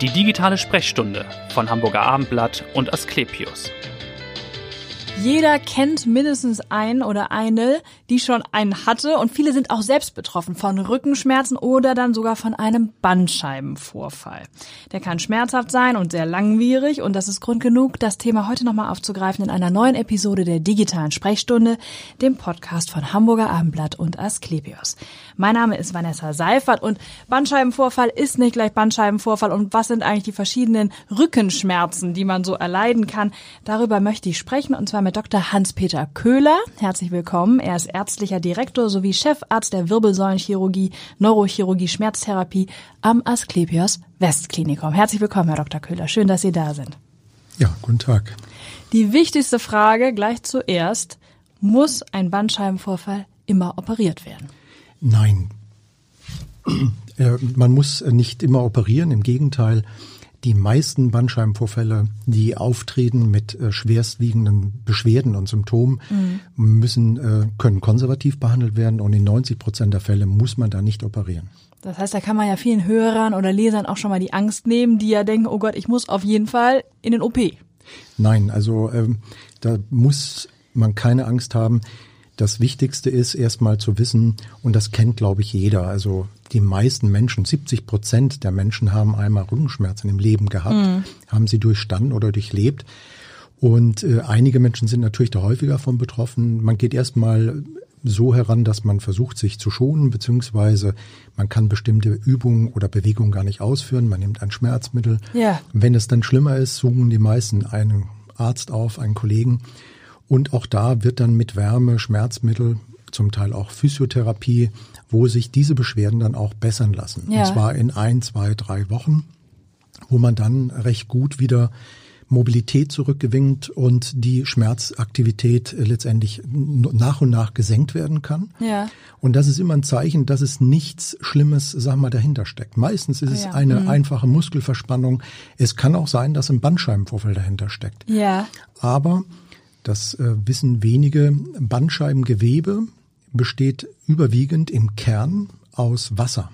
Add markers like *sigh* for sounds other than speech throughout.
Die digitale Sprechstunde von Hamburger Abendblatt und Asklepios. Jeder kennt mindestens einen oder eine, die schon einen hatte und viele sind auch selbst betroffen von Rückenschmerzen oder dann sogar von einem Bandscheibenvorfall. Der kann schmerzhaft sein und sehr langwierig und das ist Grund genug, das Thema heute nochmal aufzugreifen in einer neuen Episode der digitalen Sprechstunde, dem Podcast von Hamburger Abendblatt und Asklepios. Mein Name ist Vanessa Seifert und Bandscheibenvorfall ist nicht gleich Bandscheibenvorfall und was sind eigentlich die verschiedenen Rückenschmerzen, die man so erleiden kann? Darüber möchte ich sprechen und zwar mit Dr. Hans-Peter Köhler. Herzlich willkommen. Er ist ärztlicher Direktor sowie Chefarzt der Wirbelsäulenchirurgie, Neurochirurgie, Schmerztherapie am Asklepios Westklinikum. Herzlich willkommen, Herr Dr. Köhler. Schön, dass Sie da sind. Ja, guten Tag. Die wichtigste Frage gleich zuerst. Muss ein Bandscheibenvorfall immer operiert werden? Nein. *clears throat* Äh, man muss nicht immer operieren. Im Gegenteil, die meisten Bandscheibenvorfälle, die auftreten mit äh, schwerstwiegenden Beschwerden und Symptomen, mhm. müssen, äh, können konservativ behandelt werden und in 90 Prozent der Fälle muss man da nicht operieren. Das heißt, da kann man ja vielen Hörern oder Lesern auch schon mal die Angst nehmen, die ja denken, oh Gott, ich muss auf jeden Fall in den OP. Nein, also ähm, da muss man keine Angst haben. Das Wichtigste ist erstmal zu wissen, und das kennt, glaube ich, jeder. Also die meisten Menschen, 70 Prozent der Menschen haben einmal Rückenschmerzen im Leben gehabt, mhm. haben sie durchstanden oder durchlebt. Und äh, einige Menschen sind natürlich da häufiger von betroffen. Man geht erstmal so heran, dass man versucht, sich zu schonen, beziehungsweise man kann bestimmte Übungen oder Bewegungen gar nicht ausführen. Man nimmt ein Schmerzmittel. Ja. Wenn es dann schlimmer ist, suchen die meisten einen Arzt auf, einen Kollegen und auch da wird dann mit Wärme, Schmerzmittel, zum Teil auch Physiotherapie, wo sich diese Beschwerden dann auch bessern lassen. Ja. Und zwar in ein, zwei, drei Wochen, wo man dann recht gut wieder Mobilität zurückgewinnt und die Schmerzaktivität letztendlich nach und nach gesenkt werden kann. Ja. Und das ist immer ein Zeichen, dass es nichts Schlimmes, sag mal, dahinter steckt. Meistens ist es ja. eine mhm. einfache Muskelverspannung. Es kann auch sein, dass ein Bandscheibenvorfall dahinter steckt. Ja. Aber das äh, wissen wenige. Bandscheibengewebe besteht überwiegend im Kern aus Wasser.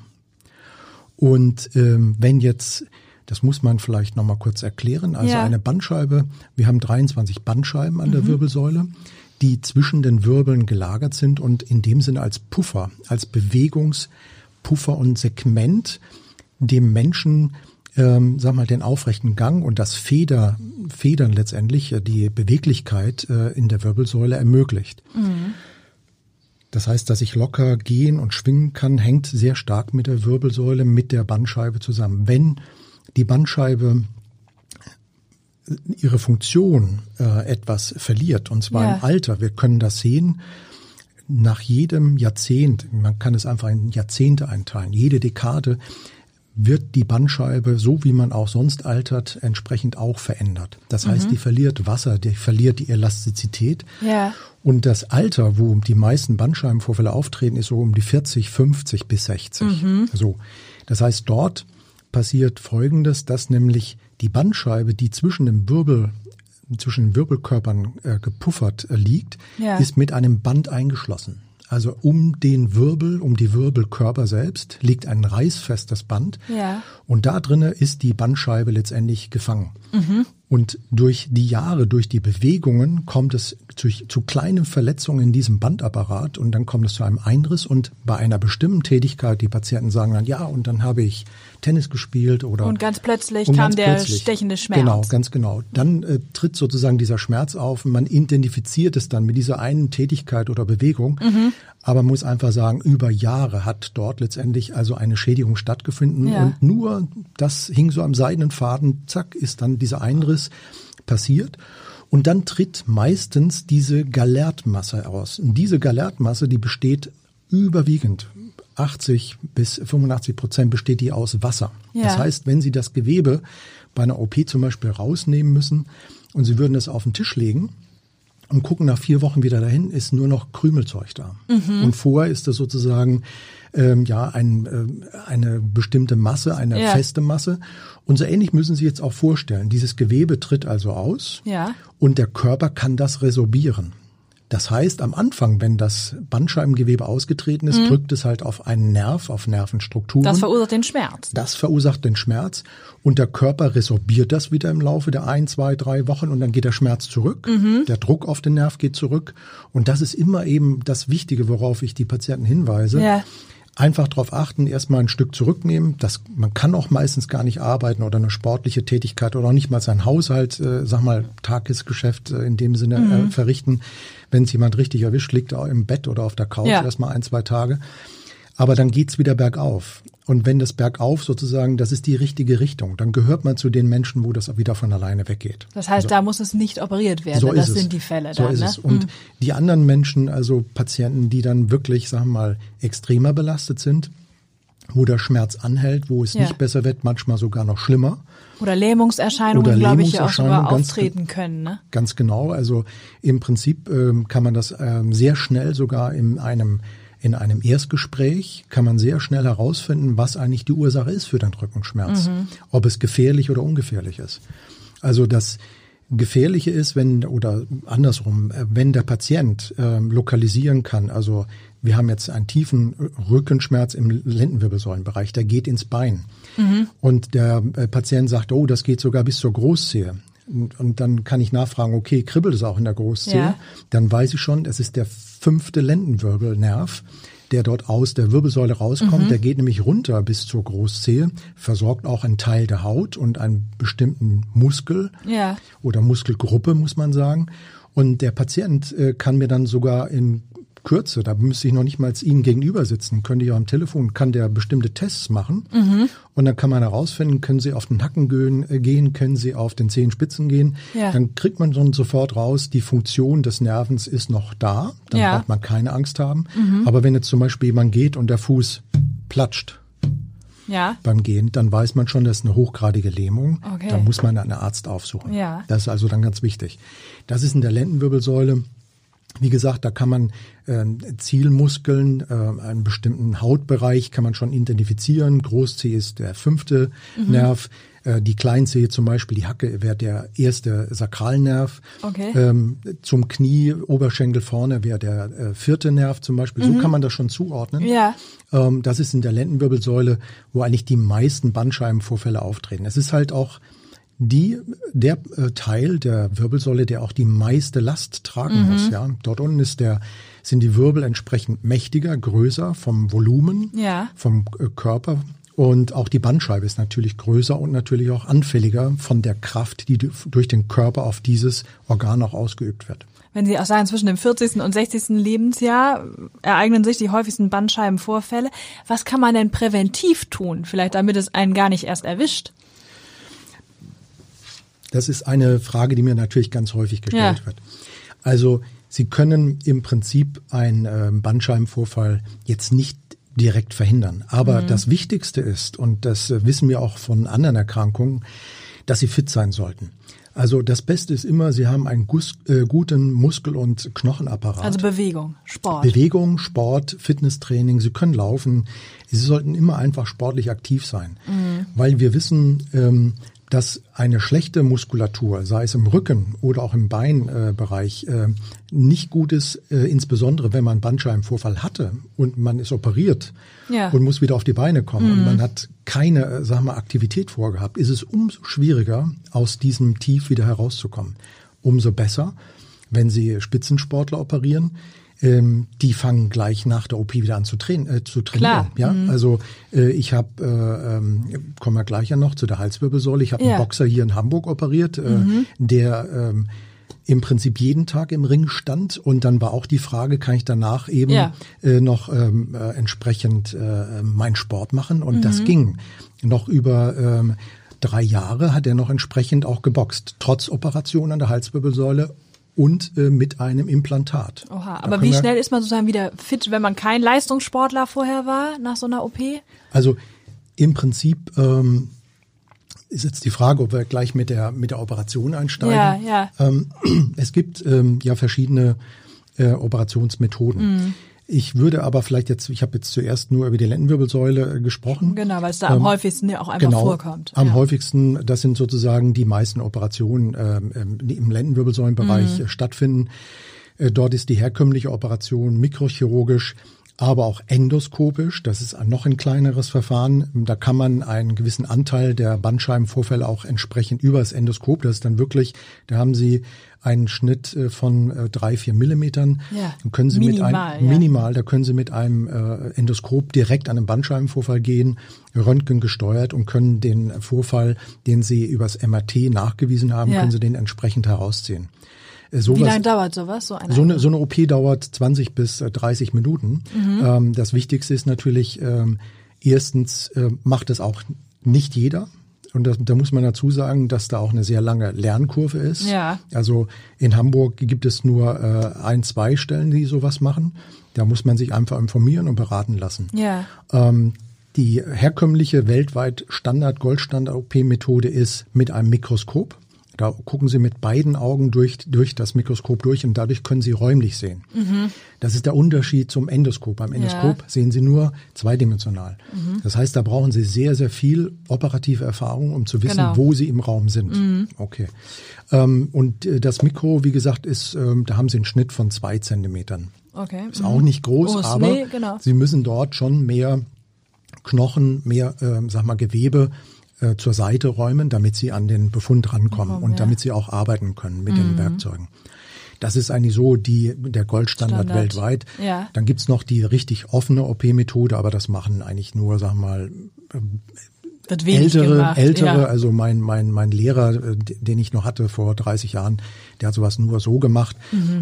Und ähm, wenn jetzt, das muss man vielleicht nochmal kurz erklären, also ja. eine Bandscheibe, wir haben 23 Bandscheiben an mhm. der Wirbelsäule, die zwischen den Wirbeln gelagert sind und in dem Sinne als Puffer, als Bewegungspuffer und Segment dem Menschen ähm, sag mal, den aufrechten Gang und das Feder, Federn letztendlich, äh, die Beweglichkeit äh, in der Wirbelsäule ermöglicht. Mhm. Das heißt, dass ich locker gehen und schwingen kann, hängt sehr stark mit der Wirbelsäule, mit der Bandscheibe zusammen. Wenn die Bandscheibe äh, ihre Funktion äh, etwas verliert, und zwar ja. im Alter, wir können das sehen, nach jedem Jahrzehnt, man kann es einfach in Jahrzehnte einteilen, jede Dekade wird die Bandscheibe, so wie man auch sonst altert, entsprechend auch verändert. Das heißt, mhm. die verliert Wasser, die verliert die Elastizität. Ja. Und das Alter, wo die meisten Bandscheibenvorfälle auftreten, ist so um die 40, 50 bis 60. Mhm. So. Das heißt, dort passiert Folgendes, dass nämlich die Bandscheibe, die zwischen dem Wirbel zwischen den Wirbelkörpern äh, gepuffert äh, liegt, ja. ist mit einem Band eingeschlossen. Also um den Wirbel, um die Wirbelkörper selbst liegt ein reißfestes Band. Ja. Und da drinnen ist die Bandscheibe letztendlich gefangen. Mhm. Und durch die Jahre, durch die Bewegungen kommt es zu, zu, kleinen Verletzungen in diesem Bandapparat und dann kommt es zu einem Einriss und bei einer bestimmten Tätigkeit, die Patienten sagen dann, ja, und dann habe ich Tennis gespielt oder. Und ganz plötzlich und kam ganz der plötzlich, stechende Schmerz. Genau, ganz genau. Dann äh, tritt sozusagen dieser Schmerz auf und man identifiziert es dann mit dieser einen Tätigkeit oder Bewegung. Mhm. Aber man muss einfach sagen, über Jahre hat dort letztendlich also eine Schädigung stattgefunden ja. und nur das hing so am seidenen Faden, zack, ist dann dieser Einriss passiert. Und dann tritt meistens diese Galertmasse aus. Und diese Galertmasse, die besteht überwiegend 80 bis 85 Prozent besteht die aus Wasser. Ja. Das heißt, wenn Sie das Gewebe bei einer OP zum Beispiel rausnehmen müssen und Sie würden es auf den Tisch legen und gucken nach vier Wochen wieder dahin, ist nur noch Krümelzeug da. Mhm. Und vorher ist das sozusagen ähm, ja ein, äh, eine bestimmte Masse, eine ja. feste Masse. Und so ähnlich müssen Sie jetzt auch vorstellen. Dieses Gewebe tritt also aus ja. und der Körper kann das resorbieren. Das heißt, am Anfang, wenn das Bandscheibengewebe ausgetreten ist, drückt es halt auf einen Nerv, auf Nervenstrukturen. Das verursacht den Schmerz. Das verursacht den Schmerz und der Körper resorbiert das wieder im Laufe der ein, zwei, drei Wochen und dann geht der Schmerz zurück. Der Druck auf den Nerv geht zurück und das ist immer eben das Wichtige, worauf ich die Patienten hinweise. Ja. Einfach darauf achten, erstmal ein Stück zurücknehmen. Das, man kann auch meistens gar nicht arbeiten oder eine sportliche Tätigkeit oder auch nicht mal sein Haushalt, äh, sag mal, Tagesgeschäft äh, in dem Sinne äh, verrichten. Wenn es jemand richtig erwischt, liegt er im Bett oder auf der Couch Ja. erstmal ein, zwei Tage. Aber dann geht's wieder bergauf. Und wenn das bergauf sozusagen, das ist die richtige Richtung, dann gehört man zu den Menschen, wo das wieder von alleine weggeht. Das heißt, da muss es nicht operiert werden. So das ist es. sind die Fälle so dann. ist ne? es. Und die anderen Menschen, also Patienten, die dann wirklich, sagen wir mal, extremer belastet sind, wo der Schmerz anhält, wo es Ja. nicht besser wird, manchmal sogar noch schlimmer. Oder Lähmungserscheinungen, Oder glaube ich, ja auch sogar auftreten können. Ne? Ganz genau. Also im Prinzip ähm, kann man das ähm, sehr schnell sogar in einem in einem Erstgespräch kann man sehr schnell herausfinden, was eigentlich die Ursache ist für den Rückenschmerz, ob es gefährlich oder ungefährlich ist. Also das Gefährliche ist, wenn oder andersrum, äh, wenn der Patient ähm, lokalisieren kann. Also wir haben jetzt einen tiefen Rückenschmerz im Lendenwirbelsäulenbereich, der geht ins Bein. Und der äh, Patient sagt, oh, das geht sogar bis zur Großzehe. Und, und dann kann ich nachfragen, okay, kribbelt es auch in der Großzehe? Ja. Dann weiß ich schon, es ist der fünfte Lendenwirbelnerv, der dort aus der Wirbelsäule rauskommt. Der geht nämlich runter bis zur Großzehe, versorgt auch einen Teil der Haut und einen bestimmten Muskel Ja. oder Muskelgruppe, muss man sagen. Und der Patient äh, kann mir dann sogar in Kürze, da müsste ich noch nicht mal Ihnen gegenüber sitzen, könnte ich auch am Telefon, kann der bestimmte Tests machen. Und dann kann man herausfinden, können Sie auf den Nacken gehen, äh, gehen können Sie auf den Zehenspitzen gehen. Ja. Dann kriegt man dann sofort raus, die Funktion des Nervens ist noch da. Dann Ja. braucht man keine Angst haben. Aber wenn jetzt zum Beispiel jemand geht und der Fuß platscht, Ja. beim Gehen, dann weiß man schon, das ist eine hochgradige Lähmung. Okay. Da muss man einen Arzt aufsuchen. Ja. Das ist also dann ganz wichtig. Das ist in der Lendenwirbelsäule. Wie gesagt, da kann man äh, Zielmuskeln, äh, einen bestimmten Hautbereich kann man schon identifizieren. Großzeh ist der fünfte Mhm. Nerv. Äh, die Kleinzehe zum Beispiel, die Hacke, wäre der erste Sakralnerv. Okay. Ähm, zum Knie, Oberschenkel vorne wäre der äh, vierte Nerv zum Beispiel. So kann man das schon zuordnen. Mhm. Ja. Ähm, das ist in der Lendenwirbelsäule, wo eigentlich die meisten Bandscheibenvorfälle auftreten. Es ist halt auch die, der äh, Teil der Wirbelsäule, der auch die meiste Last tragen Mhm. muss. Ja, dort unten ist der, sind die Wirbel entsprechend mächtiger, größer vom Volumen, Ja. vom äh, Körper. Und auch die Bandscheibe ist natürlich größer und natürlich auch anfälliger von der Kraft, die du- durch den Körper auf dieses Organ auch ausgeübt wird. Wenn Sie auch sagen, zwischen dem 40. und 60. Lebensjahr ereignen sich die häufigsten Bandscheibenvorfälle. Was kann man denn präventiv tun? Vielleicht damit es einen gar nicht erst erwischt. Das ist eine Frage, die mir natürlich ganz häufig gestellt Ja. wird. Also Sie können im Prinzip einen ähm, Bandscheibenvorfall jetzt nicht direkt verhindern. Aber das Wichtigste ist, und das äh, wissen wir auch von anderen Erkrankungen, dass Sie fit sein sollten. Also das Beste ist immer, Sie haben einen gus, äh, guten Muskel- und Knochenapparat. Also Bewegung, Sport. Bewegung, Sport, Fitnesstraining, Sie können laufen. Sie sollten immer einfach sportlich aktiv sein, weil wir wissen, ähm, dass eine schlechte Muskulatur, sei es im Rücken oder auch im Beinbereich, äh, nicht gut ist, äh, insbesondere wenn man Bandscheibenvorfall hatte und man ist operiert Ja. und muss wieder auf die Beine kommen und man hat keine, äh, sagen wir, Aktivität vorgehabt, ist es umso schwieriger, aus diesem Tief wieder herauszukommen. Umso besser, wenn Sie Spitzensportler operieren, ähm, die fangen gleich nach der OP wieder an zu, train äh, zu trainieren. Klar. Ja, also äh, ich habe, äh, ähm, kommen wir gleich ja noch zu der Halswirbelsäule. Ich habe Ja. einen Boxer hier in Hamburg operiert, äh, der ähm, im Prinzip jeden Tag im Ring stand und dann war auch die Frage, kann ich danach eben Ja. äh, noch ähm, äh, entsprechend äh, meinen Sport machen und das ging noch über ähm, drei Jahre hat er noch entsprechend auch geboxt, trotz Operation an der Halswirbelsäule und äh, mit einem Implantat. Oha, Da aber wie schnell ist man sozusagen wieder fit, wenn man kein Leistungssportler vorher war nach so einer OP? Also im Prinzip ähm, ist jetzt die Frage, ob wir gleich mit der mit der Operation einsteigen. Ja, ja. Ähm, *clears throat* es gibt ähm, ja verschiedene äh, Operationsmethoden. Mhm. Ich würde aber vielleicht jetzt, ich habe jetzt zuerst nur über die Lendenwirbelsäule äh, gesprochen. Genau, weil es da am häufigsten ja auch einfach genau, vorkommt. Am ja. häufigsten, das sind sozusagen die meisten Operationen, ähm, ähm, die im Lendenwirbelsäulenbereich Mhm. stattfinden. Äh, dort ist die herkömmliche Operation mikrochirurgisch aber auch endoskopisch. Das ist noch ein kleineres Verfahren. Da kann man einen gewissen Anteil der Bandscheibenvorfälle auch entsprechend übers Endoskop. Das ist dann wirklich, da haben Sie einen Schnitt äh, von äh, drei, vier Millimetern. Ja, Dann können Sie minimal, mit einem, ja. minimal, da können Sie mit einem äh, Endoskop direkt an den Bandscheibenvorfall gehen, Röntgen gesteuert und können den Vorfall, den Sie übers MRT nachgewiesen haben, Ja. können Sie den entsprechend herausziehen. Äh, Wie sowas- lange dauert sowas? So eine, so eine, so eine OP dauert 20 bis äh, 30 Minuten. Ähm, das Wichtigste ist natürlich, ähm, erstens äh, macht es auch nicht jeder. Und das, da muss man dazu sagen, dass da auch eine sehr lange Lernkurve ist. Ja. Also in Hamburg gibt es nur äh, ein, zwei Stellen, die sowas machen. Da muss man sich einfach informieren und beraten lassen. Ja. Ähm, die herkömmliche weltweit Standard Goldstandard OP Methode ist mit einem Mikroskop. Da gucken Sie mit beiden Augen durch, durch das Mikroskop durch und dadurch können Sie räumlich sehen. Das ist der Unterschied zum Endoskop. Beim Endoskop sehen Sie nur zweidimensional. Das heißt, da brauchen Sie sehr, sehr viel operative Erfahrung, um zu wissen, Genau. wo Sie im Raum sind. Okay. Ähm, und äh, das Mikro, wie gesagt, ist, ähm, da haben Sie einen Schnitt von zwei Zentimetern. Okay. Ist auch nicht groß, Groß, aber nee, genau. sie müssen dort schon mehr Knochen, mehr, ähm, sag mal, Gewebe äh, zur Seite räumen, damit sie an den Befund rankommen Kommen, und ja. Mhm. damit sie auch arbeiten können mit den Werkzeugen. Das ist eigentlich so die, der Goldstandard Standard. weltweit. Ja. Dann gibt's noch die richtig offene OP-Methode, aber das machen eigentlich nur, sag mal, wenig ältere, gemacht. ältere, ja. also mein, mein, mein Lehrer, äh, den ich noch hatte vor 30 Jahren, der hat sowas nur so gemacht,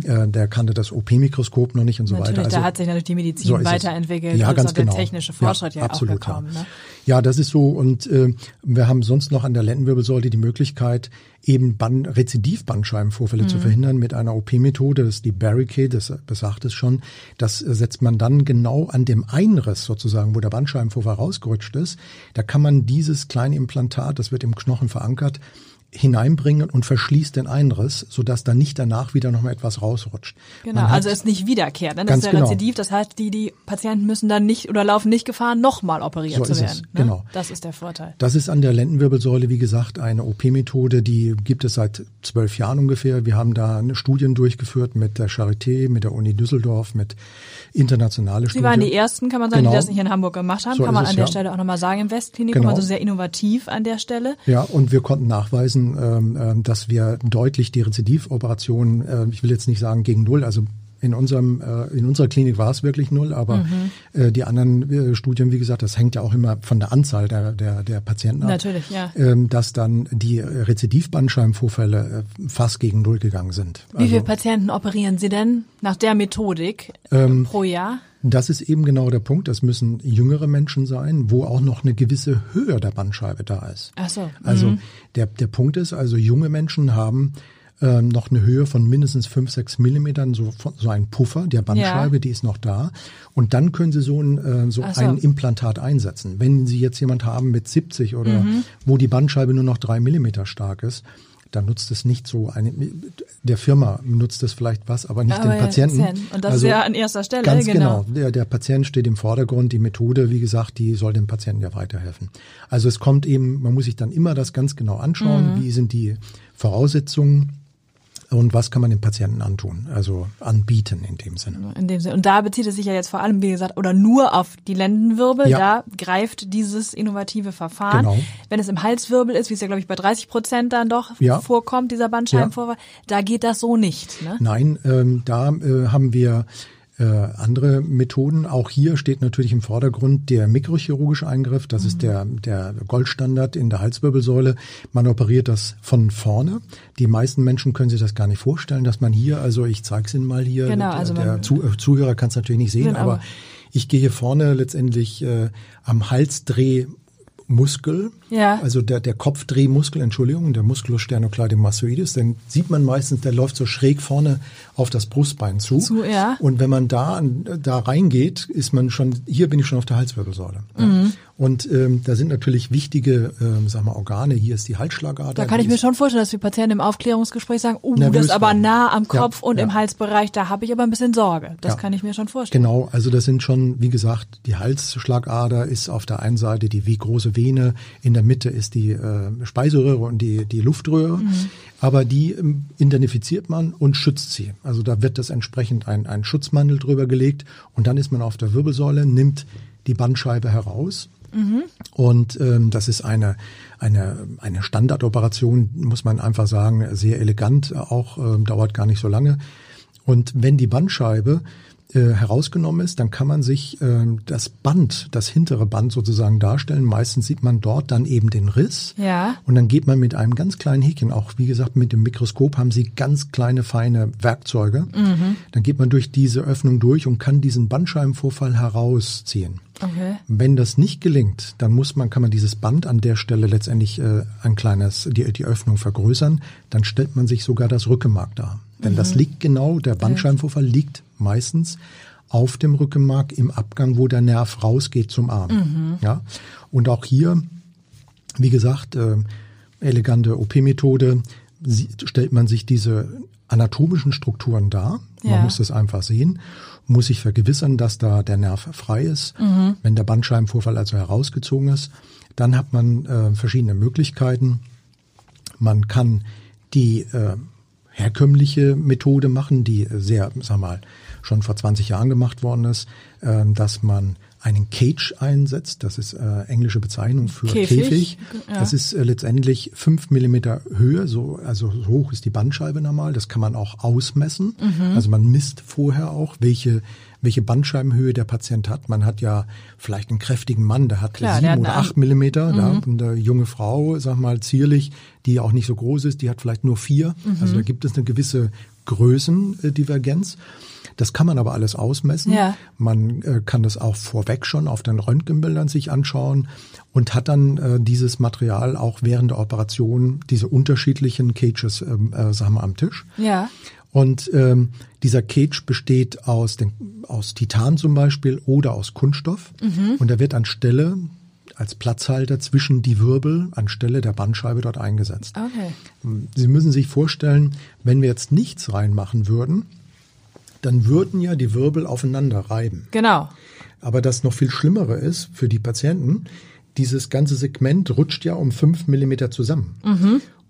äh, der kannte das OP-Mikroskop noch nicht und so Mhm. Natürlich, weiter. Also, da hat sich natürlich die Medizin so weiterentwickelt. Ja, und ganz auch der genau. technische Fortschritt ja, absolut, auch gekommen. Ja. Ne? Ja, das ist so. Und äh, wir haben sonst noch an der Lendenwirbelsäule die Möglichkeit, eben Band, Rezidivbandscheibenvorfälle Mhm. zu verhindern mit einer OP-Methode. Das ist die Barricade, das besagt es schon. Das äh, setzt man dann genau an dem Einriss sozusagen, wo der Bandscheibenvorfall rausgerutscht ist. Da kann man dieses kleine Implantat, das wird im Knochen verankert, hineinbringen und verschließt den Einriss, sodass da nicht danach wieder noch mal etwas rausrutscht. Genau, hat- also es nicht wiederkehrt. Ne? Das Ganz ist der genau. Rezidiv, das heißt, die, die Patienten müssen dann nicht oder laufen nicht Gefahr, nochmal operiert So zu ist es, werden. Ne? genau. Das ist der Vorteil. Das ist an der Lendenwirbelsäule, wie gesagt, eine OP-Methode, die gibt es seit zwölf Jahren ungefähr. Wir haben da Studien durchgeführt mit der Charité, mit der Uni Düsseldorf, mit internationale Sie Studien. waren die Ersten, kann man sagen, Genau. die das nicht in Hamburg gemacht haben. So kann man ist es, an der ja. Stelle auch nochmal sagen, im Westklinikum, Genau. also sehr innovativ an der Stelle. Ja, und wir konnten nachweisen, ähm, ähm, dass wir deutlich die Rezidivoperationen, äh, ich will jetzt nicht sagen gegen null, also in unserem äh, in unserer Klinik war es wirklich null, aber Mhm. äh, die anderen Studien, wie gesagt, das hängt ja auch immer von der Anzahl der der, der Patienten ab. Natürlich, ja. Ähm, dass dann die Rezidivbandscheibenvorfälle fast gegen null gegangen sind. Wie Also- viele Patienten operieren Sie denn nach der Methodik Ähm, pro Jahr? Das ist eben genau der Punkt. Das müssen jüngere Menschen sein, wo auch noch eine gewisse Höhe der Bandscheibe da ist. Ach so. Also mhm. der, der Punkt ist, also junge Menschen haben ähm, noch eine Höhe von mindestens 5, 6 Millimetern, so, so ein Puffer der Bandscheibe, Ja. die ist noch da. Und dann können Sie so ein, äh, so so. ein Implantat einsetzen. Wenn Sie jetzt jemand haben mit 70 oder Mhm. wo die Bandscheibe nur noch drei Millimeter stark ist, dann nutzt es nicht so eine, der Firma nutzt es vielleicht was, aber nicht Aber den Patienten. Also. Und das ist ja an erster Stelle, Ganz genau. genau. Der, der Patient steht im Vordergrund. Die Methode, wie gesagt, die soll dem Patienten ja weiterhelfen. Also es kommt eben, man muss sich dann immer das ganz genau anschauen. Mhm. Wie sind die Voraussetzungen und was kann man dem Patienten antun? Also anbieten in dem Sinne. In dem Sinne. Und da bezieht es sich ja jetzt vor allem, wie gesagt, oder nur auf die Lendenwirbel. Ja. Da greift dieses innovative Verfahren. Genau. Wenn es im Halswirbel ist, wie es ja, glaube ich, bei 30 Prozent dann doch Ja. vorkommt, dieser Bandscheibenvorfall, da geht das so nicht. Ne? Nein, ähm, da äh, haben wir äh, andere Methoden. Auch hier steht natürlich im Vordergrund der mikrochirurgische Eingriff. Das ist der, der Goldstandard in der Halswirbelsäule. Man operiert das von vorne. Die meisten Menschen können sich das gar nicht vorstellen, dass man hier, also ich zeige es Ihnen mal hier, Genau, der, also der man- Zu, äh, Zuhörer kann es natürlich nicht sehen, Genau, aber aber- ich gehe hier vorne letztendlich äh, am Halsdreh Muskel, Ja. also der, der Kopfdrehmuskel, Entschuldigung, der Musculus sternocleidomastoides, den sieht man meistens, der läuft so schräg vorne auf das Brustbein zu. Zu, ja. Und wenn man da, da reingeht, ist man schon, hier bin ich schon auf der Halswirbelsäule. Ja. Und ähm, da sind natürlich wichtige, ähm, sag mal, Organe. Hier ist die Halsschlagader. Da kann ich mir schon vorstellen, dass die Patienten im Aufklärungsgespräch sagen, uh, das ist aber nah am Ja, Kopf und ja. im Halsbereich, da habe ich aber ein bisschen Sorge. Das Ja. kann ich mir schon vorstellen. Genau, also das sind schon, wie gesagt, die Halsschlagader ist auf der einen Seite die wie große Vene, in der Mitte ist die äh, Speiseröhre und die, die Luftröhre, aber die ähm, identifiziert man und schützt sie. Also da wird das entsprechend ein, ein Schutzmantel drüber gelegt und dann ist man auf der Wirbelsäule, nimmt die Bandscheibe heraus. Und ähm, das ist eine, eine, eine Standardoperation, muss man einfach sagen, sehr elegant, auch ähm, dauert gar nicht so lange. Und wenn die Bandscheibe äh, herausgenommen ist, dann kann man sich ähm, das Band, das hintere Band sozusagen darstellen. Meistens sieht man dort dann eben den Riss. Ja. Und dann geht man mit einem ganz kleinen Häkchen, auch wie gesagt mit dem Mikroskop haben sie ganz kleine, feine Werkzeuge. Dann geht man durch diese Öffnung durch und kann diesen Bandscheibenvorfall herausziehen. Okay. Wenn das nicht gelingt, dann muss man, kann man dieses Band an der Stelle letztendlich äh, ein kleines, die, die Öffnung vergrößern. Dann stellt man sich sogar das Rückenmark dar. Denn das liegt genau, der Bandscheibenvorfall liegt meistens auf dem Rückenmark im Abgang, wo der Nerv rausgeht zum Arm. Ja. Und auch hier, wie gesagt, äh, elegante OP-Methode, stellt man sich diese anatomischen Strukturen dar. Ja. Man muss das einfach sehen, muss sich vergewissern, dass da der Nerv frei ist. Wenn der Bandscheibenvorfall also herausgezogen ist, dann hat man äh, verschiedene Möglichkeiten. Man kann die äh, herkömmliche Methode machen, die sehr, sag mal, schon vor 20 Jahren gemacht worden ist, äh, dass man einen Cage einsetzt. Das ist äh, englische Bezeichnung für Käfig, Käfig. ja. Das ist äh, letztendlich fünf Millimeter Höhe, so, also so hoch ist die Bandscheibe normal. Das kann man auch ausmessen. Mhm. Also man misst vorher auch, welche welche Bandscheibenhöhe der Patient hat. Man hat ja vielleicht einen kräftigen Mann, der hat Klar, sieben der hat oder acht Millimeter. Da, und eine junge Frau, sag mal zierlich, die auch nicht so groß ist, die hat vielleicht nur vier. Also da gibt es eine gewisse Größendivergenz. Das kann man aber alles ausmessen. Ja. Man äh, kann das auch vorweg schon auf den Röntgenbildern sich anschauen und hat dann äh, dieses Material auch während der Operation, diese unterschiedlichen Cages, ähm, äh, sagen wir, am Tisch. Ja. Und ähm, dieser Cage besteht aus, den, aus Titan zum Beispiel oder aus Kunststoff. Und er wird anstelle als Platzhalter zwischen die Wirbel anstelle der Bandscheibe dort eingesetzt. Okay. Sie müssen sich vorstellen, wenn wir jetzt nichts reinmachen würden, dann würden ja die Wirbel aufeinander reiben. Genau. Aber das noch viel Schlimmere ist für die Patienten, dieses ganze Segment rutscht ja um fünf Millimeter zusammen.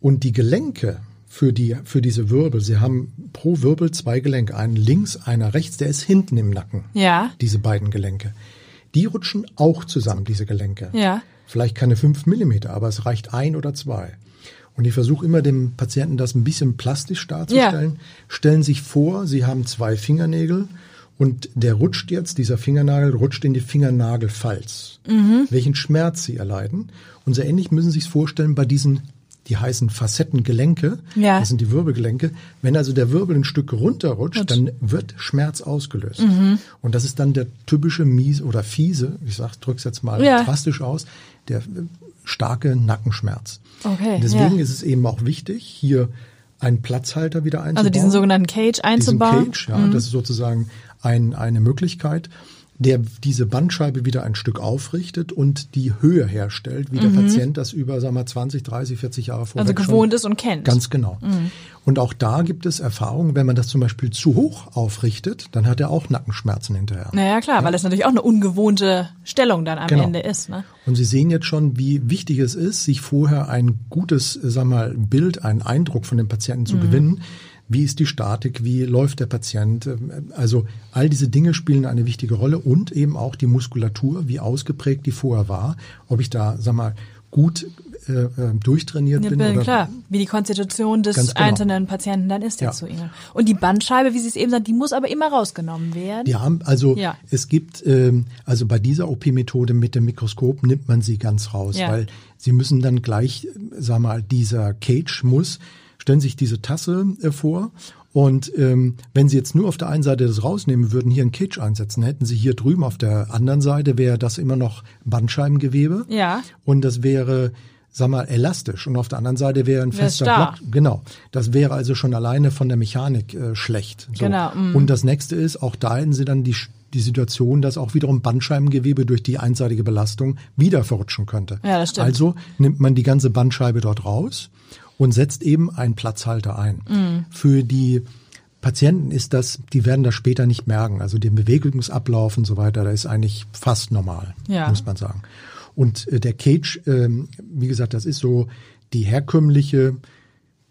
Und die Gelenke für, die, für diese Wirbel, sie haben pro Wirbel zwei Gelenke, einen links, einer rechts, der ist hinten im Nacken. Ja. Diese beiden Gelenke. Die rutschen auch zusammen, diese Gelenke. Ja. Vielleicht keine fünf Millimeter, aber es reicht ein oder zwei. Und ich versuche immer dem Patienten das ein bisschen plastisch darzustellen. Stellen sich vor, Sie haben zwei Fingernägel und der rutscht jetzt, dieser Fingernagel rutscht in die Fingernagelfalz. Welchen Schmerz Sie erleiden. Und so ähnlich müssen Sie sich vorstellen bei diesen, die heißen Facettengelenke, Ja. das sind die Wirbelgelenke. Wenn also der Wirbel ein Stück runterrutscht, dann wird Schmerz ausgelöst. Und das ist dann der typische mies oder fiese, ich sag, drück's jetzt mal Ja. drastisch aus, der starke Nackenschmerz. Okay, Deswegen ja. ist es eben auch wichtig, hier einen Platzhalter wieder einzubauen. Also diesen sogenannten Cage diesen einzubauen. Cage, ja, das ist sozusagen ein, eine Möglichkeit, der diese Bandscheibe wieder ein Stück aufrichtet und die Höhe herstellt, wie der Patient das über, sagen wir, 20, 30, 40 Jahre vorher Mhm. Also gewohnt ist und kennt. Mhm. Ganz genau. Und auch da gibt es Erfahrungen, wenn man das zum Beispiel zu hoch aufrichtet, dann hat er auch Nackenschmerzen hinterher. Naja, klar, weil das natürlich auch eine ungewohnte Stellung dann am Genau. Ende ist. Ne? Und Sie sehen jetzt schon, wie wichtig es ist, sich vorher ein gutes, sag mal, Bild, einen Eindruck von dem Patienten zu gewinnen. Wie ist die Statik? Wie läuft der Patient? Also all diese Dinge spielen eine wichtige Rolle und eben auch die Muskulatur, wie ausgeprägt die vorher war. Ob ich da, sag mal, gut äh, äh, durchtrainiert Ja, bin oder klar, wie die Konstitution des genau. einzelnen Patienten dann ist Ja. jetzt zu Ihnen. Und die Bandscheibe, wie Sie es eben sagen, die muss aber immer rausgenommen werden. Ja, also Ja. es gibt, ähm, also bei dieser OP-Methode mit dem Mikroskop nimmt man sie ganz raus, Ja. weil sie müssen dann gleich, sag mal, dieser Cage muss, stellen sich diese Tasse äh, vor und ähm, wenn Sie jetzt nur auf der einen Seite das rausnehmen würden, hier einen Cage einsetzen, hätten Sie hier drüben auf der anderen Seite wäre das immer noch Bandscheibengewebe Ja. und das wäre sag mal, elastisch und auf der anderen Seite wäre ein fester. Block. Genau. Das wäre also schon alleine von der Mechanik äh, schlecht. So. Genau, mm. Und das nächste ist, auch da hätten sie dann die, die Situation, dass auch wiederum Bandscheibengewebe durch die einseitige Belastung wieder verrutschen könnte. Ja, das stimmt. Also nimmt man die ganze Bandscheibe dort raus und setzt eben einen Platzhalter ein. Mhm. Für die Patienten ist das, die werden das später nicht merken. Also den Bewegungsablauf und so weiter, da ist eigentlich fast normal, Ja. muss man sagen. Und äh, der Cage, ähm, wie gesagt, das ist so die herkömmliche,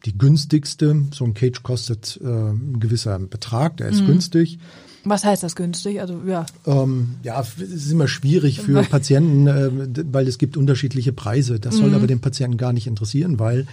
die günstigste. So ein Cage kostet äh, ein gewisser Betrag, der ist Mhm. günstig. Was heißt das günstig? Also ja. Ähm, ja, es ist immer schwierig für *laughs* Patienten, äh, weil es gibt unterschiedliche Preise. Das Mhm. soll aber den Patienten gar nicht interessieren, weil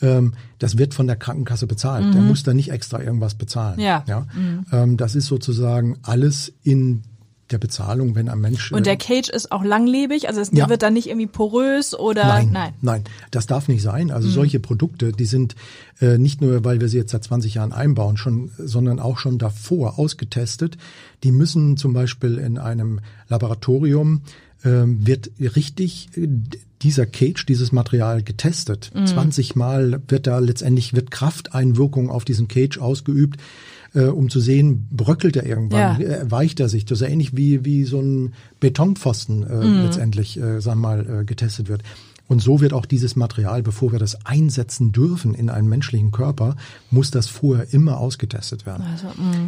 ähm, das wird von der Krankenkasse bezahlt. Der muss da nicht extra irgendwas bezahlen. Mhm. Ja. ja? Ähm, das ist sozusagen alles in der Bezahlung, wenn ein Mensch Und äh, der Cage ist auch langlebig, also es Ja. wird dann nicht irgendwie porös oder Nein, nein. nein, das darf nicht sein. Also solche Produkte, die sind äh, nicht nur, weil wir sie jetzt seit 20 Jahren einbauen, schon, sondern auch schon davor ausgetestet. Die müssen zum Beispiel in einem Laboratorium ähm, wird richtig äh, dieser Cage, dieses Material getestet. 20 Mal wird da letztendlich wird Krafteinwirkung auf diesen Cage ausgeübt, äh, um zu sehen, bröckelt er irgendwann, Ja. äh, weicht er sich. Das ist ja ähnlich wie, wie so ein Betonpfosten äh, letztendlich, äh, sagen wir mal, äh, getestet wird. Und so wird auch dieses Material, bevor wir das einsetzen dürfen in einen menschlichen Körper, muss das vorher immer ausgetestet werden.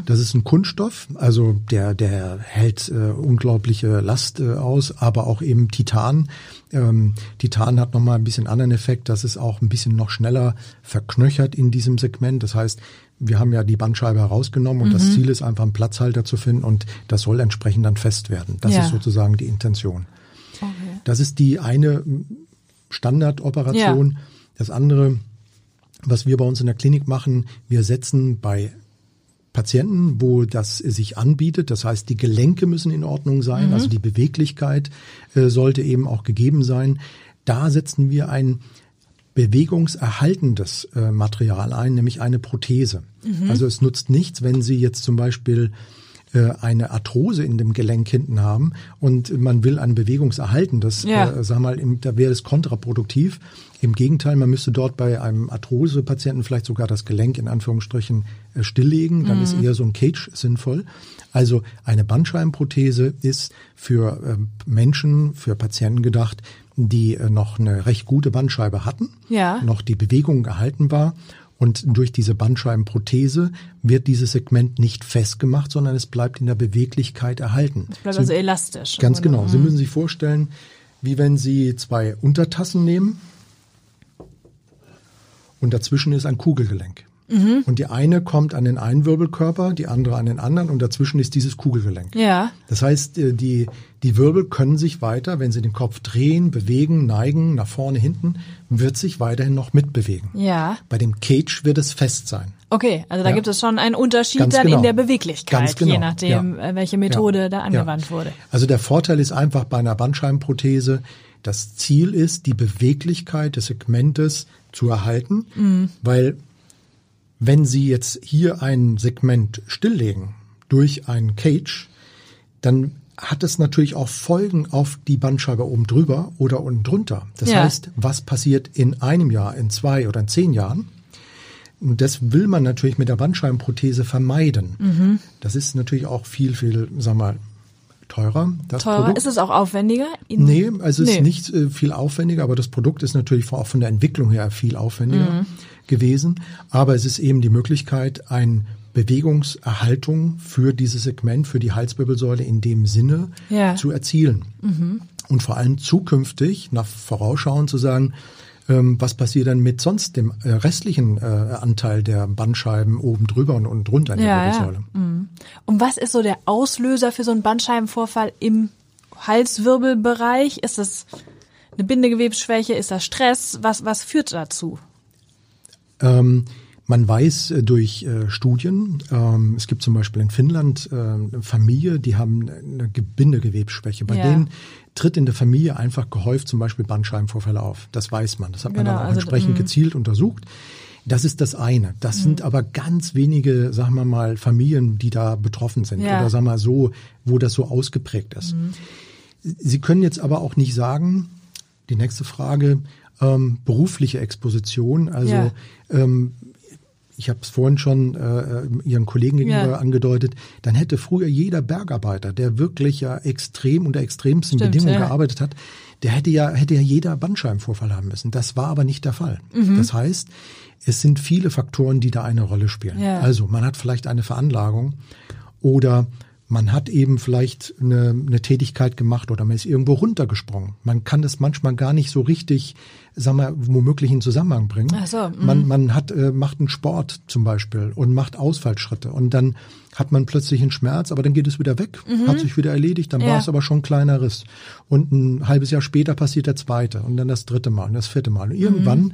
das ist ein Kunststoff, also der, der hält äh, unglaubliche Last äh, aus, aber auch eben Titan. Ähm, Titan hat nochmal ein bisschen anderen Effekt, dass es auch ein bisschen noch schneller verknöchert in diesem Segment. Das heißt, wir haben ja die Bandscheibe herausgenommen und das Ziel ist einfach einen Platzhalter zu finden und das soll entsprechend dann fest werden. Das Ja. ist sozusagen die Intention. Okay. Das ist die eine Standardoperation. Das andere, was wir bei uns in der Klinik machen, wir setzen bei Patienten, wo das sich anbietet, das heißt, die Gelenke müssen in Ordnung sein, also die Beweglichkeit äh, sollte eben auch gegeben sein. Da setzen wir ein bewegungserhaltendes äh, Material ein, nämlich eine Prothese. Also es nutzt nichts, wenn Sie jetzt zum Beispiel eine Arthrose in dem Gelenk hinten haben und man will ein bewegungserhaltendes, Ja. äh, sag mal, im, da wäre es kontraproduktiv. Im Gegenteil, man müsste dort bei einem Arthrose-Patienten vielleicht sogar das Gelenk in Anführungsstrichen äh, stilllegen, dann ist eher so ein Cage sinnvoll. Also eine Bandscheibenprothese ist für ähm, Menschen, für Patienten gedacht, die äh, noch eine recht gute Bandscheibe hatten, Ja. noch die Bewegung erhalten war. Und durch diese Bandscheibenprothese wird dieses Segment nicht festgemacht, sondern es bleibt in der Beweglichkeit erhalten. Es bleibt Sie- also elastisch. Ganz Oder? genau. Sie müssen sich vorstellen, wie wenn Sie zwei Untertassen nehmen und dazwischen ist ein Kugelgelenk. Mhm. Und die eine kommt an den einen Wirbelkörper, die andere an den anderen und dazwischen ist dieses Kugelgelenk. Ja. Das heißt, äh, die, die Wirbel können sich weiter, wenn sie den Kopf drehen, bewegen, neigen, nach vorne, hinten, wird sich weiterhin noch mitbewegen. Ja. Bei dem Cage wird es fest sein. Okay, also da Ja. gibt es schon einen Unterschied Ganz dann genau. in der Beweglichkeit, genau. je nachdem, Ja. äh, welche Methode Ja. da angewandt wurde. Also der Vorteil ist einfach bei einer Bandscheibenprothese, das Ziel ist, die Beweglichkeit des Segmentes zu erhalten, Mhm. weil wenn Sie jetzt hier ein Segment stilllegen durch einen Cage, dann hat es natürlich auch Folgen auf die Bandscheibe oben drüber oder unten drunter. Das Ja. heißt, was passiert in einem Jahr, in zwei oder in zehn Jahren? Und das will man natürlich mit der Bandscheibenprothese vermeiden. Mhm. Das ist natürlich auch viel, viel, sag mal, teurer. Das Teurer. Produkt. Ist es auch aufwendiger? In- Nee, also es Nee. ist nicht äh, viel aufwendiger, aber das Produkt ist natürlich auch von der Entwicklung her viel aufwendiger gewesen. Aber es ist eben die Möglichkeit, ein Bewegungserhaltung für dieses Segment, für die Halswirbelsäule in dem Sinne Ja. zu erzielen. Und vor allem zukünftig nach Vorauschauen zu sagen, ähm, was passiert dann mit sonst dem äh, restlichen äh, Anteil der Bandscheiben oben drüber und unten drunter in der Ja, ja. Wirbelsäule. Und was ist so der Auslöser für so einen Bandscheibenvorfall im Halswirbelbereich? Ist das eine Bindegewebsschwäche? Ist das Stress? Was, was führt dazu? Ähm, man weiß äh, durch äh, Studien, ähm, es gibt zum Beispiel in Finnland äh, eine Familie, die haben eine Ge- Bindegewebsschwäche. Bei Ja. denen tritt in der Familie einfach gehäuft zum Beispiel Bandscheibenvorfälle auf. Das weiß man. Das hat man Genau, dann auch also, entsprechend mm. gezielt untersucht. Das ist das eine. Das sind aber ganz wenige, sagen wir mal, Familien, die da betroffen sind. Ja. Oder sagen wir mal so, wo das so ausgeprägt ist. Sie können jetzt aber auch nicht sagen, die nächste Frage, ähm, berufliche Exposition. Also Ja. ähm, ich habe es vorhin schon äh, Ihren Kollegen gegenüber Ja. angedeutet, dann hätte früher jeder Bergarbeiter, der wirklich ja extrem unter extremsten Stimmt, Bedingungen ja. gearbeitet hat, der hätte ja, hätte ja jeder Bandscheibenvorfall haben müssen. Das war aber nicht der Fall. Mhm. Das heißt, es sind viele Faktoren, die da eine Rolle spielen. Ja. Also man hat vielleicht eine Veranlagung oder man hat eben vielleicht eine, eine Tätigkeit gemacht oder man ist irgendwo runtergesprungen. Man kann das manchmal gar nicht so richtig, sagen wir, womöglich in Zusammenhang bringen. Ach so, mhm. man, man hat, äh, macht einen Sport zum Beispiel und macht Ausfallschritte und dann hat man plötzlich einen Schmerz, aber dann geht es wieder weg, hat sich wieder erledigt, dann Mhm. Ja. war es aber schon ein kleiner Riss. Und ein halbes Jahr später passiert der zweite und dann das dritte Mal und das vierte Mal. Und irgendwann Mhm.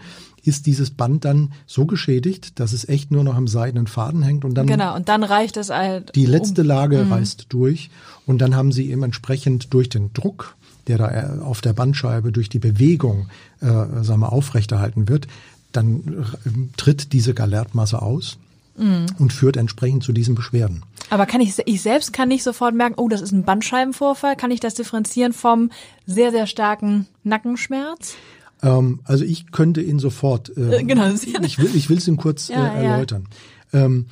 Ist dieses Band dann so geschädigt, dass es echt nur noch am seidenen Faden hängt und dann Genau, und dann reicht es halt. die letzte um, Lage reißt durch und dann haben sie eben entsprechend durch den Druck, der da äh, auf der Bandscheibe durch die Bewegung, äh, sagen wir, aufrechterhalten wird, dann äh, tritt diese Galertmasse aus Mhm. und führt entsprechend zu diesen Beschwerden. Aber kann ich, ich selbst kann nicht sofort merken, oh, das ist ein Bandscheibenvorfall. Kann ich das differenzieren vom sehr, sehr starken Nackenschmerz? Ähm, also ich könnte ihn sofort, äh, Äh, genau, ja- ich will, ich will es Ihnen kurz Ja, äh, ja. erläutern. Ähm,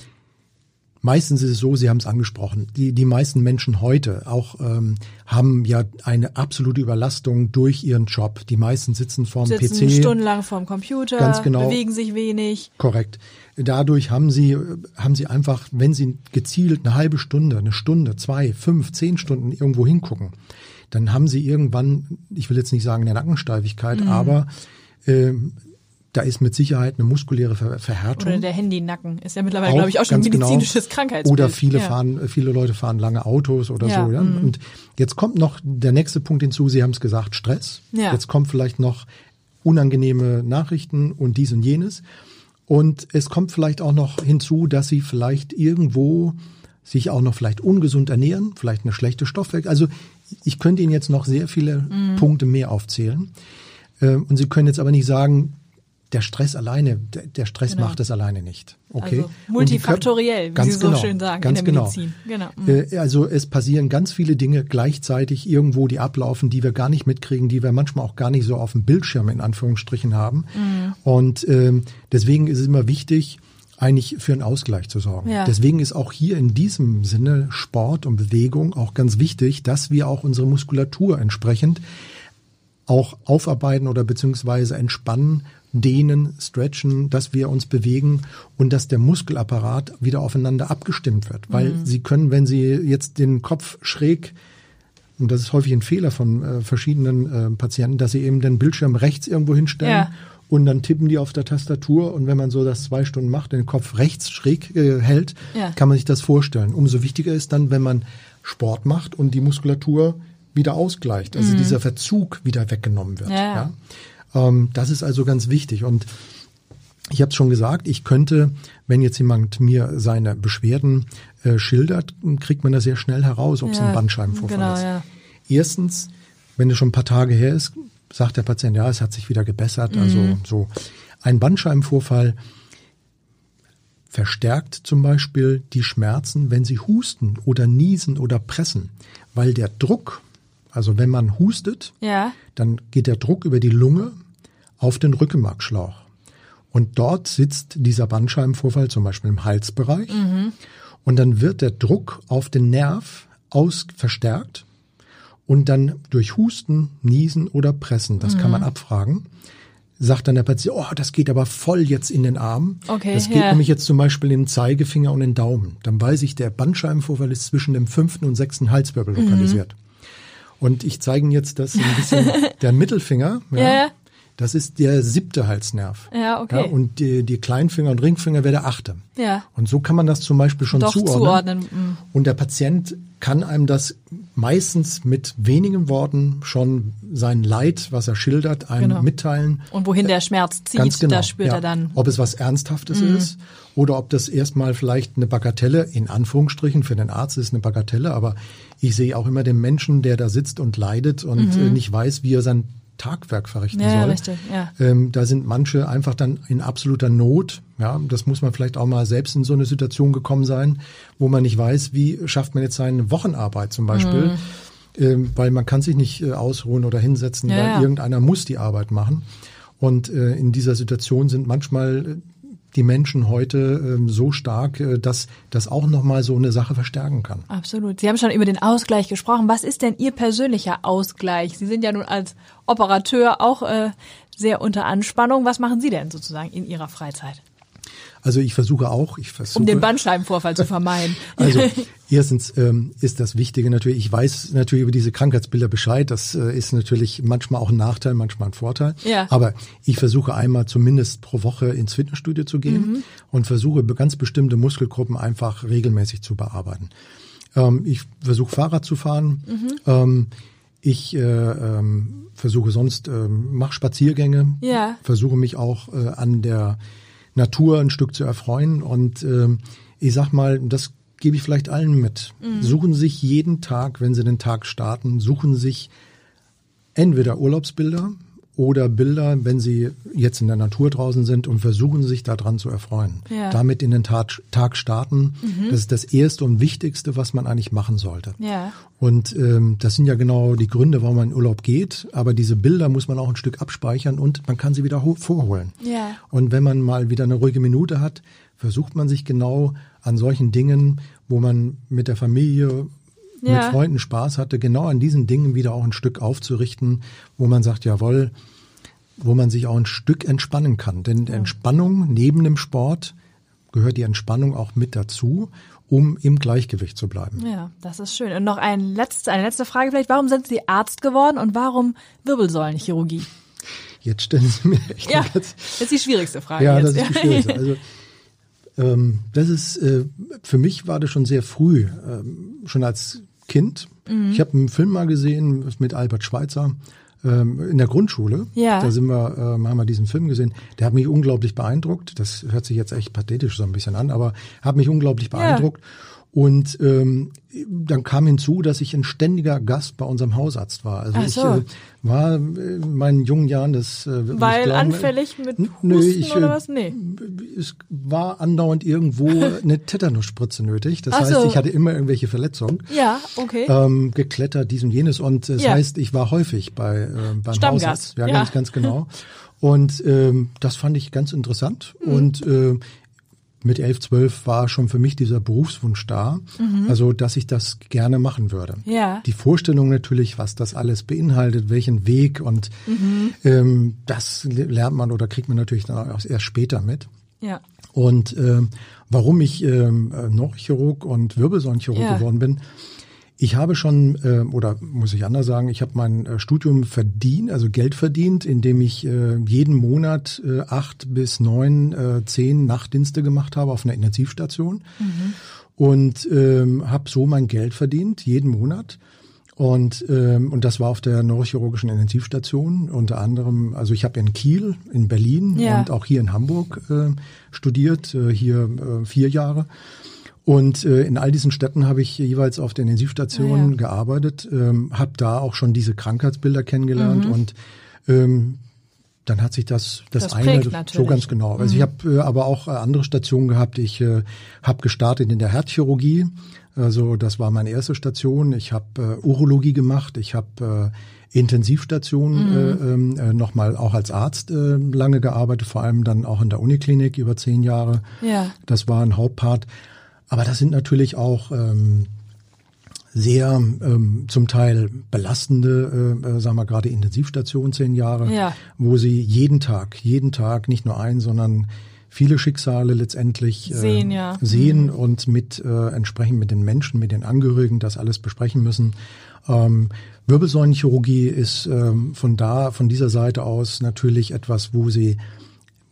Meistens ist es so, Sie haben es angesprochen, die, die meisten Menschen heute auch ähm, haben ja eine absolute Überlastung durch ihren Job. Die meisten sitzen vorm Sitzen PC. stundenlang vorm Computer, Ganz genau. bewegen sich wenig. Korrekt. Dadurch haben Sie, haben Sie einfach, wenn Sie gezielt eine halbe Stunde, eine Stunde, zwei, fünf, zehn Stunden irgendwo hingucken, dann haben Sie irgendwann, ich will jetzt nicht sagen eine Nackensteifigkeit, Mhm. aber ähm, da ist mit Sicherheit eine muskuläre Ver Verhärtung. Oder der Handynacken ist ja mittlerweile, glaube ich, auch schon ein genau. medizinisches Krankheitsbild. Oder viele ja. fahren, viele Leute fahren lange Autos oder Ja, so. Ja? mhm. Und jetzt kommt noch der nächste Punkt hinzu. Sie haben es gesagt, Stress. Ja. Jetzt kommt vielleicht noch unangenehme Nachrichten und dies und jenes. Und es kommt vielleicht auch noch hinzu, dass Sie vielleicht irgendwo sich auch noch vielleicht ungesund ernähren, vielleicht eine schlechte Stoffwechsel. Also ich könnte Ihnen jetzt noch sehr viele Mhm. Punkte mehr aufzählen. Ähm, Und Sie können jetzt aber nicht sagen, der Stress alleine, der, Stress Genau. macht es alleine nicht. Okay? Also multifaktoriell, Kör- wie Sie so genau, schön sagen, ganz in der genau. Medizin. Genau. Mhm. Äh, Also es passieren ganz viele Dinge gleichzeitig irgendwo, die ablaufen, die wir gar nicht mitkriegen, die wir manchmal auch gar nicht so auf dem Bildschirm in Anführungsstrichen haben. Mhm. Und ähm, deswegen ist es immer wichtig, eigentlich für einen Ausgleich zu sorgen. Ja. Deswegen ist auch hier in diesem Sinne Sport und Bewegung auch ganz wichtig, dass wir auch unsere Muskulatur entsprechend auch aufarbeiten oder beziehungsweise entspannen, dehnen, stretchen, dass wir uns bewegen und dass der Muskelapparat wieder aufeinander abgestimmt wird. Weil Mhm. Sie können, wenn Sie jetzt den Kopf schräg und das ist häufig ein Fehler von äh, verschiedenen äh, Patienten, dass sie eben den Bildschirm rechts irgendwo hinstellen Ja. Und dann tippen die auf der Tastatur und wenn man so das zwei Stunden macht, den Kopf rechts schräg äh, hält, Ja. kann man sich das vorstellen. Umso wichtiger ist dann, wenn man Sport macht und die Muskulatur wieder ausgleicht, also dieser Verzug wieder weggenommen wird. Mhm. Ja, ja. Ähm, das ist also ganz wichtig und ich habe es schon gesagt, ich könnte, wenn jetzt jemand mir seine Beschwerden äh, schildert, kriegt man das sehr schnell heraus, ob es Ja, ein Bandscheibenvorfall genau, ist. ja. Erstens, wenn es schon ein paar Tage her ist, sagt der Patient, ja, es hat sich wieder gebessert. Mhm. Also so ein Bandscheibenvorfall verstärkt zum Beispiel die Schmerzen, wenn sie husten oder niesen oder pressen, weil der Druck, also wenn man hustet, Ja. dann geht der Druck über die Lunge auf den Rückenmarkschlauch. Und dort sitzt dieser Bandscheibenvorfall zum Beispiel im Halsbereich. Und dann wird der Druck auf den Nerv aus verstärkt. Und dann durch Husten, Niesen oder Pressen, das kann man abfragen, sagt dann der Patient, oh, das geht aber voll jetzt in den Arm. Okay, das geht ja. nämlich jetzt zum Beispiel in den Zeigefinger und den Daumen. Dann weiß ich, der Bandscheibenvorfall ist zwischen dem fünften und sechsten Halswirbel Mhm. lokalisiert. Und ich zeige Ihnen jetzt das ein bisschen, *laughs* der Mittelfinger, ja, ja. Das ist der siebte Halsnerv. Ja, okay. Ja, und die, die Kleinfinger und Ringfinger wäre der achte. Ja. Und so kann man das zum Beispiel schon Doch zuordnen. zuordnen, mm. Und der Patient kann einem das meistens mit wenigen Worten schon sein Leid, was er schildert, einem Genau. mitteilen. Und wohin der Schmerz zieht, Ganz genau. das spürt ja. er dann. Mhm. Ob es was Ernsthaftes ist oder ob das erstmal vielleicht eine Bagatelle, in Anführungsstrichen, für den Arzt ist eine Bagatelle, aber ich sehe auch immer den Menschen, der da sitzt und leidet und äh, nicht weiß, wie er sein Tagwerk verrichten Mhm. Ja, soll. richtig, ja. Ähm, da sind manche einfach dann in absoluter Not. Ja, das muss man vielleicht auch mal selbst in so eine Situation gekommen sein, wo man nicht weiß, wie schafft man jetzt seine Wochenarbeit zum Beispiel. Ähm, weil man kann sich nicht äh, ausruhen oder hinsetzen, Ja, weil ja. irgendeiner muss die Arbeit machen. Und äh, in dieser Situation sind manchmal äh, die Menschen heute ähm, so stark, äh, dass das auch nochmal so eine Sache verstärken kann. Absolut. Sie haben schon über den Ausgleich gesprochen. Was ist denn Ihr persönlicher Ausgleich? Sie sind ja nun als Operateur auch äh, sehr unter Anspannung. Was machen Sie denn sozusagen in Ihrer Freizeit? Also ich versuche auch, ich versuche. Um den Bandscheibenvorfall zu vermeiden. *laughs* Also *laughs* erstens ähm, ist das Wichtige natürlich, ich weiß natürlich über diese Krankheitsbilder Bescheid. Das äh, ist natürlich manchmal auch ein Nachteil, manchmal ein Vorteil. Ja. Aber ich versuche einmal zumindest pro Woche ins Fitnessstudio zu gehen Mhm. und versuche ganz bestimmte Muskelgruppen einfach regelmäßig zu bearbeiten. Ähm, ich versuche Fahrrad zu fahren. Mhm. Ähm, ich äh, ähm, versuche sonst, ähm, mache Spaziergänge. Ja. Versuche mich auch äh, an der Natur ein Stück zu erfreuen. Und ähm, ich sag mal, das gebe ich vielleicht allen mit. Suchen sich jeden Tag, wenn sie den Tag starten, suchen sich entweder Urlaubsbilder oder Bilder, wenn sie jetzt in der Natur draußen sind und versuchen sich daran zu erfreuen. Ja. Damit in den Tag, Tag starten. Das ist das Erste und Wichtigste, was man eigentlich machen sollte. Ja. Und ähm, das sind ja genau die Gründe, warum man in Urlaub geht. Aber diese Bilder muss man auch ein Stück abspeichern und man kann sie wieder ho- vorholen. Ja. Und wenn man mal wieder eine ruhige Minute hat, versucht man sich genau an solchen Dingen, wo man mit der Familie, mit Ja. Freunden Spaß hatte, genau an diesen Dingen wieder auch ein Stück aufzurichten, wo man sagt, jawohl, wo man sich auch ein Stück entspannen kann. Denn Entspannung neben dem Sport gehört die Entspannung auch mit dazu, um im Gleichgewicht zu bleiben. Ja, das ist schön. Und noch ein letzte, eine letzte Frage vielleicht. Warum sind Sie Arzt geworden und warum Wirbelsäulenchirurgie? Jetzt stellen Sie mir echt Ja, ganz das ist die schwierigste Frage Ja, jetzt. das ist die *laughs* schwierigste. Also ähm, das ist äh, für mich war das schon sehr früh, ähm, schon als Kind. Mhm. Ich habe einen Film mal gesehen mit Albert Schweitzer ähm, in der Grundschule. Ja. Da sind wir, ähm, haben wir diesen Film gesehen. Der hat mich unglaublich beeindruckt. Das hört sich jetzt echt pathetisch so ein bisschen an, aber hat mich unglaublich beeindruckt. Und ähm, dann kam hinzu, dass ich ein ständiger Gast bei unserem Hausarzt war. Also Ach ich so. äh, war äh, in meinen jungen Jahren, das äh, Weil glauben, anfällig mit Husten nö, ich, oder äh, was? Nee. es war andauernd irgendwo *laughs* eine Tetanusspritze nötig. Das Ach heißt, so. ich hatte immer irgendwelche Verletzungen. Ja, okay. Ähm, geklettert, dies und jenes. Und das Ja. heißt, ich war häufig bei äh, beim Stammgast, Hausarzt. Ja, ja. ganz, ganz genau. Und ähm, das fand ich ganz interessant. Mhm. Und äh, mit elf, zwölf war schon für mich dieser Berufswunsch da, also dass ich das gerne machen würde. Mhm. Ja. Die Vorstellung natürlich, was das alles beinhaltet, welchen Weg und Mhm. ähm, das lernt man oder kriegt man natürlich dann auch erst später mit. ja. Und ähm, warum ich ähm, äh, Neurochirurg und Wirbelsäulenchirurg Ja. geworden bin, ich habe schon, ähm, oder muss ich anders sagen, ich habe mein äh, Studium verdient, also Geld verdient, indem ich äh, jeden Monat äh, acht bis neun, äh, zehn Nachtdienste gemacht habe auf einer Intensivstation und ähm, habe so mein Geld verdient, jeden Monat. Und, ähm, und das war auf der neurochirurgischen Intensivstation unter anderem, also ich habe in Kiel, in Berlin Ja. und auch hier in Hamburg äh, studiert, äh, hier äh, vier Jahre. Und äh, in all diesen Städten habe ich jeweils auf der Intensivstation Ah, ja. gearbeitet, ähm, habe da auch schon diese Krankheitsbilder kennengelernt Mhm. und ähm, dann hat sich das das, Das eine so natürlich. Mhm. ganz genau. Also ich habe äh, aber auch äh, andere Stationen gehabt. Ich äh, habe gestartet in der Herzchirurgie. Also das war meine erste Station. Ich habe äh, Urologie gemacht. Ich habe äh, Intensivstation Mhm. äh, ähm, äh, nochmal auch als Arzt äh, lange gearbeitet, vor allem dann auch in der Uniklinik über zehn Jahre. Ja. Das war ein Hauptpart. Aber das sind natürlich auch ähm, sehr ähm, zum Teil belastende, äh, äh, sagen wir gerade Intensivstation zehn Jahre, Ja. wo sie jeden Tag, jeden Tag, nicht nur ein, sondern viele Schicksale letztendlich äh, Sehen, ja. Mhm. sehen und mit äh, entsprechend mit den Menschen, mit den Angehörigen das alles besprechen müssen. Ähm, Wirbelsäulenchirurgie ist ähm, von da, von dieser Seite aus natürlich etwas, wo sie,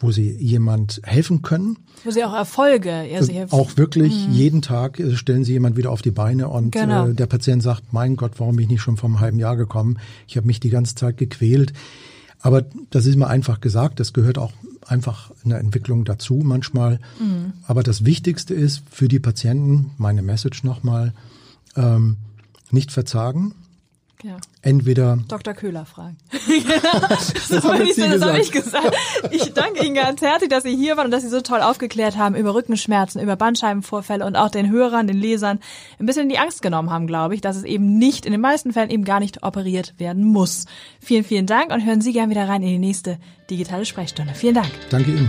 wo sie jemand helfen können. Wo Sie auch Erfolge, ja, Sie Auch wirklich jeden Tag äh, stellen sie jemand wieder auf die Beine und Mhm. Genau. äh, der Patient sagt, mein Gott, warum bin ich nicht schon vor einem halben Jahr gekommen? Ich habe mich die ganze Zeit gequält. Aber das ist mir einfach gesagt, das gehört auch einfach in der Entwicklung dazu manchmal. Mhm. Aber das Wichtigste ist für die Patienten, meine Message nochmal, ähm, nicht verzagen. Ja. Entweder Dr. Köhler fragen. *laughs* *laughs* das haben habe ich, das hab gesagt. ich gesagt. Ich danke Ihnen ganz herzlich, dass Sie hier waren und dass Sie so toll aufgeklärt haben über Rückenschmerzen, über Bandscheibenvorfälle und auch den Hörern, den Lesern ein bisschen die Angst genommen haben, glaube ich, dass es eben nicht, in den meisten Fällen eben gar nicht operiert werden muss. Vielen, vielen Dank und hören Sie gern wieder rein in die nächste digitale Sprechstunde. Vielen Dank. Danke Ihnen.